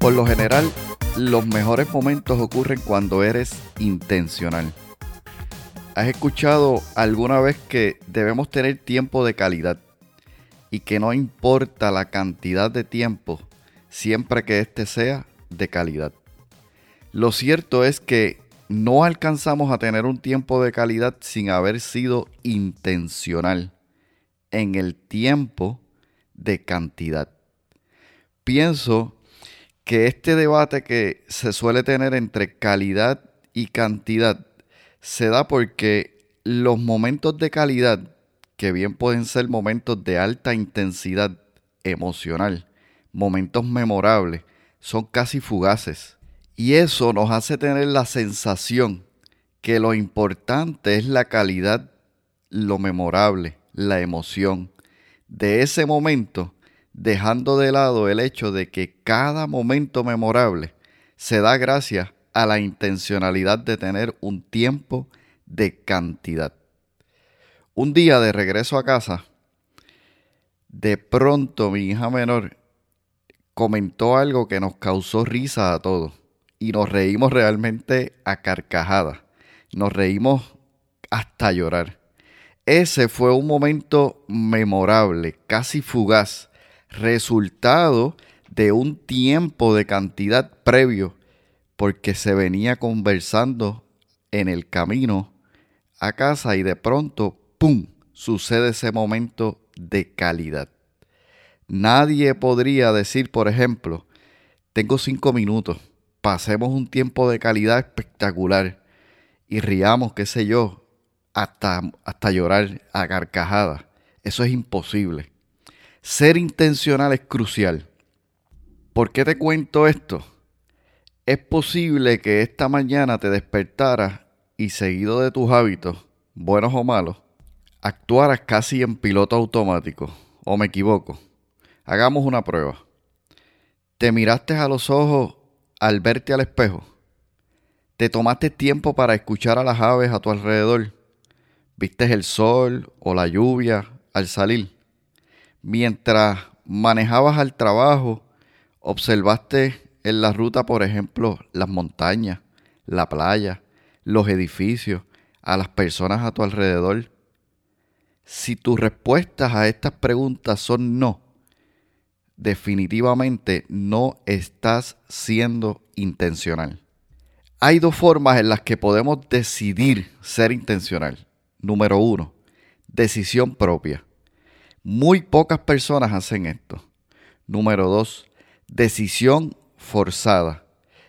Por lo general, los mejores momentos ocurren cuando eres intencional. ¿Has escuchado alguna vez que debemos tener tiempo de calidad y que no importa la cantidad de tiempo siempre que éste sea de calidad? Lo cierto es que no alcanzamos a tener un tiempo de calidad sin haber sido intencional en el tiempo de cantidad. Pienso que este debate que se suele tener entre calidad y cantidad se da porque los momentos de calidad, que bien pueden ser momentos de alta intensidad emocional, momentos memorables, son casi fugaces. Y eso nos hace tener la sensación que lo importante es la calidad, lo memorable, la emoción de ese momento, dejando de lado el hecho de que cada momento memorable se da gracias a la intencionalidad de tener un tiempo de cantidad. Un día de regreso a casa, de pronto mi hija menor comentó algo que nos causó risa a todos y nos reímos realmente a carcajadas. Nos reímos hasta llorar. Ese fue un momento memorable, casi fugaz, resultado de un tiempo de cantidad previo porque se venía conversando en el camino a casa y de pronto, ¡pum!, sucede ese momento de calidad. Nadie podría decir, por ejemplo, tengo cinco minutos, pasemos un tiempo de calidad espectacular y riamos, qué sé yo, hasta, hasta llorar a carcajadas. Eso es imposible. Ser intencional es crucial. ¿Por qué te cuento esto? Es posible que esta mañana te despertaras y seguido de tus hábitos, buenos o malos, actuaras casi en piloto automático. ¿O me equivoco? Hagamos una prueba. Te miraste a los ojos al verte al espejo. Te tomaste tiempo para escuchar a las aves a tu alrededor. Viste el sol o la lluvia al salir. Mientras manejabas al trabajo, observaste en la ruta, por ejemplo, las montañas, la playa, los edificios, a las personas a tu alrededor? Si tus respuestas a estas preguntas son no, definitivamente no estás siendo intencional. Hay dos formas en las que podemos decidir ser intencional. Número uno, decisión propia. Muy pocas personas hacen esto. Número dos, decisión forzada.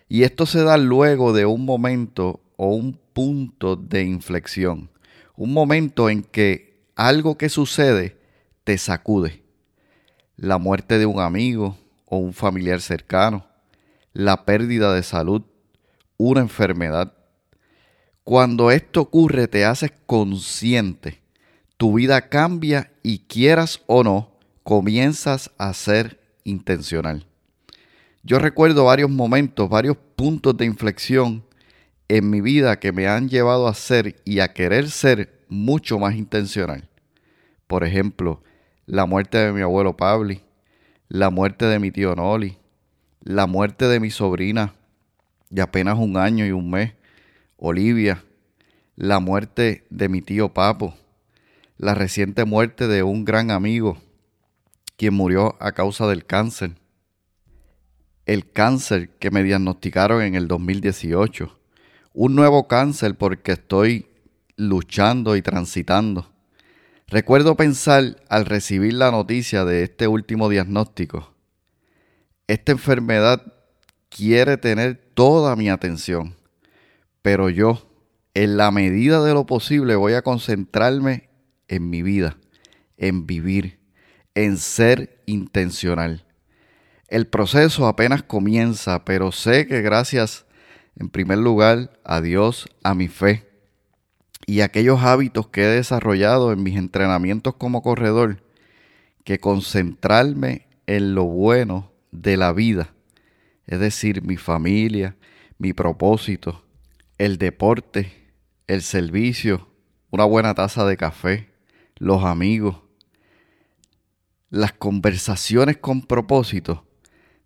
Y esto se da luego de un momento o un punto de inflexión. Un momento en que algo que sucede te sacude. La muerte de un amigo o un familiar cercano. La pérdida de salud. Una enfermedad. Cuando esto ocurre te haces consciente. Tu vida cambia y quieras o no, comienzas a ser intencional. Yo recuerdo varios momentos, varios puntos de inflexión en mi vida que me han llevado a ser y a querer ser mucho más intencional. Por ejemplo, la muerte de mi abuelo Pabli, la muerte de mi tío Noli, la muerte de mi sobrina de apenas un año y un mes, Olivia, la muerte de mi tío Papo, la reciente muerte de un gran amigo, quien murió a causa del cáncer, el cáncer que me diagnosticaron en el 2018. Un nuevo cáncer porque estoy luchando y transitando. Recuerdo pensar al recibir la noticia de este último diagnóstico, esta enfermedad quiere tener toda mi atención, pero yo, en la medida de lo posible, voy a concentrarme en mi vida, en vivir, en ser intencional. El proceso apenas comienza, pero sé que gracias en primer lugar a Dios, a mi fe y a aquellos hábitos que he desarrollado en mis entrenamientos como corredor, que concentrarme en lo bueno de la vida, es decir, mi familia, mi propósito, el deporte, el servicio, una buena taza de café, los amigos, las conversaciones con propósito,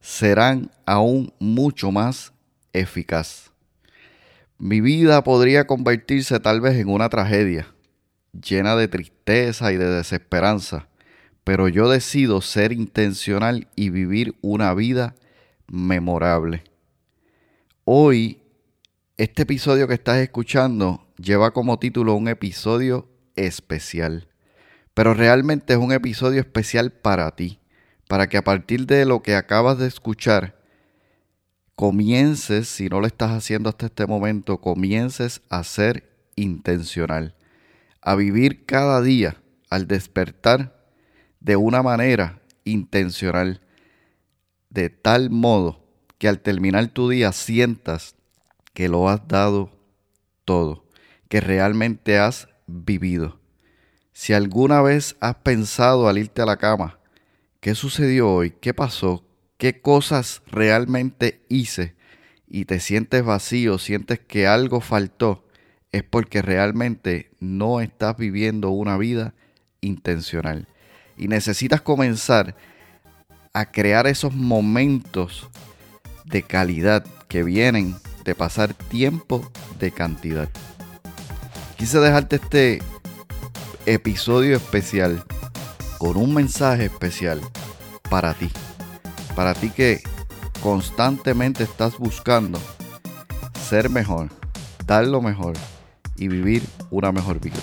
serán aún mucho más eficaz. Mi vida podría convertirse tal vez en una tragedia, llena de tristeza y de desesperanza, pero yo decido ser intencional y vivir una vida memorable. Hoy, este episodio que estás escuchando lleva como título un episodio especial, pero realmente es un episodio especial para ti, para que a partir de lo que acabas de escuchar, comiences, si no lo estás haciendo hasta este momento, comiences a ser intencional, a vivir cada día al despertar de una manera intencional, de tal modo que al terminar tu día sientas que lo has dado todo, que realmente has vivido. Si alguna vez has pensado al irte a la cama, ¿qué sucedió hoy? ¿Qué pasó? ¿Qué cosas realmente hice? Y te sientes vacío, sientes que algo faltó, es porque realmente no estás viviendo una vida intencional. Y necesitas comenzar a crear esos momentos de calidad que vienen de pasar tiempo de cantidad. Quise dejarte este episodio especial con un mensaje especial para ti. Para ti que constantemente estás buscando ser mejor, dar lo mejor y vivir una mejor vida.